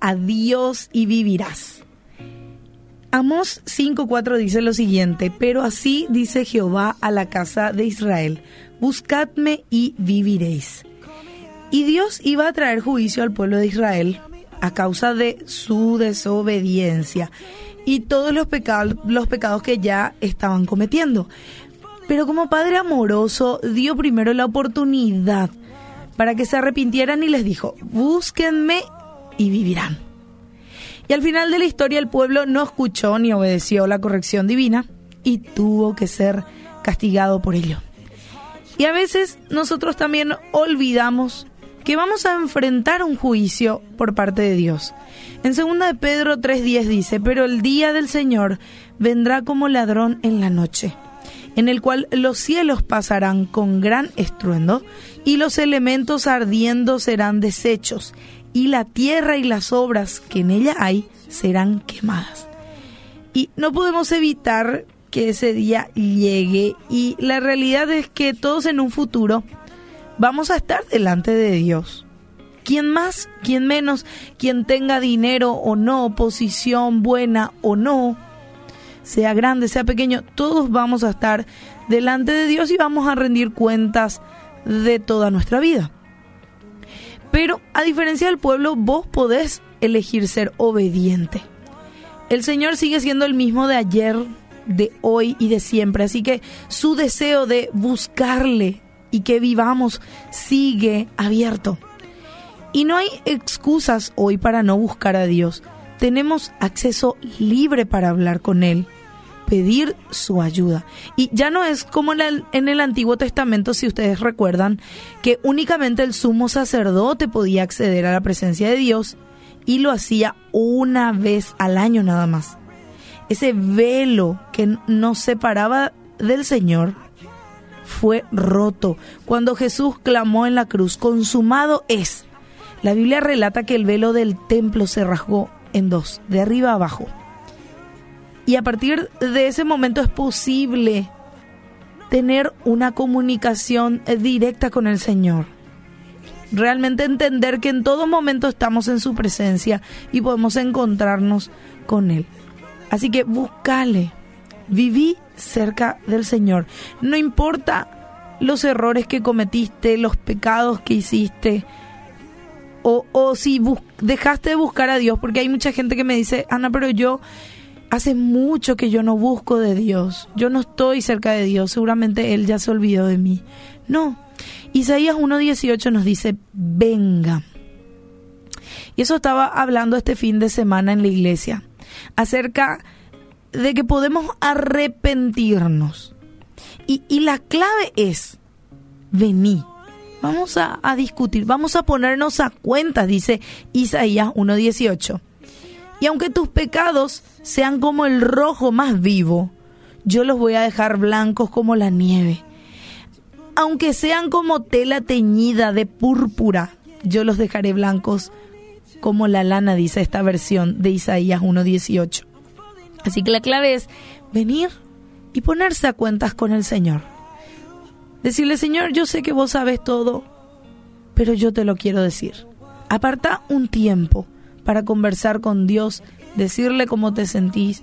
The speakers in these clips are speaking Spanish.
a Dios y vivirás. Amos 5.4 dice lo siguiente, pero así dice Jehová a la casa de Israel, buscadme y viviréis. Y Dios iba a traer juicio al pueblo de Israel a causa de su desobediencia y todos los pecados, los pecados que ya estaban cometiendo. Pero como Padre amoroso dio primero la oportunidad para que se arrepintieran y les dijo, búsquenme y vivirán. Y al final de la historia el pueblo no escuchó ni obedeció la corrección divina y tuvo que ser castigado por ello. Y a veces nosotros también olvidamos que vamos a enfrentar un juicio por parte de Dios. En 2 de Pedro 3:10 dice, pero el día del Señor vendrá como ladrón en la noche, en el cual los cielos pasarán con gran estruendo y los elementos ardiendo serán deshechos y la tierra y las obras que en ella hay serán quemadas. Y no podemos evitar que ese día llegue y la realidad es que todos en un futuro vamos a estar delante de Dios. Quien más, quien menos, quien tenga dinero o no, posición buena o no, sea grande, sea pequeño, todos vamos a estar delante de Dios y vamos a rendir cuentas de toda nuestra vida. Pero a diferencia del pueblo, vos podés elegir ser obediente. El Señor sigue siendo el mismo de ayer, de hoy y de siempre. Así que su deseo de buscarle y que vivamos sigue abierto. Y no hay excusas hoy para no buscar a Dios. Tenemos acceso libre para hablar con Él pedir su ayuda. Y ya no es como en el, Antiguo Testamento, si ustedes recuerdan, que únicamente el sumo sacerdote podía acceder a la presencia de Dios y lo hacía una vez al año nada más. Ese velo que nos separaba del Señor fue roto cuando Jesús clamó en la cruz, consumado es. La Biblia relata que el velo del templo se rasgó en dos, de arriba a abajo. Y a partir de ese momento es posible tener una comunicación directa con el Señor. Realmente entender que en todo momento estamos en su presencia y podemos encontrarnos con Él. Así que búscale, viví cerca del Señor. No importa los errores que cometiste, los pecados que hiciste, o, o si dejaste de buscar a Dios, porque hay mucha gente que me dice, Ana, pero yo hace mucho que yo no busco de Dios, yo no estoy cerca de Dios, seguramente Él ya se olvidó de mí. No, Isaías 1.18 nos dice, venga. Y eso estaba hablando este fin de semana en la iglesia, acerca de que podemos arrepentirnos. Y, y la clave es, vení. Vamos a, a discutir, vamos a ponernos a cuenta, dice Isaías 1.18. Y aunque tus pecados sean como el rojo más vivo, yo los voy a dejar blancos como la nieve. Aunque sean como tela teñida de púrpura, yo los dejaré blancos como la lana, dice esta versión de Isaías 1.18. Así que la clave es venir y ponerse a cuentas con el Señor. Decirle, Señor, yo sé que vos sabes todo, pero yo te lo quiero decir. Aparta un tiempo para conversar con Dios, decirle cómo te sentís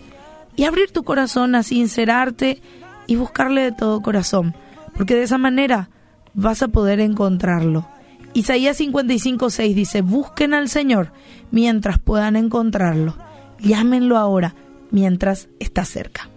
y abrir tu corazón a sincerarte y buscarle de todo corazón, porque de esa manera vas a poder encontrarlo. Isaías 55:6 dice, busquen al Señor mientras puedan encontrarlo, llámenlo ahora mientras está cerca.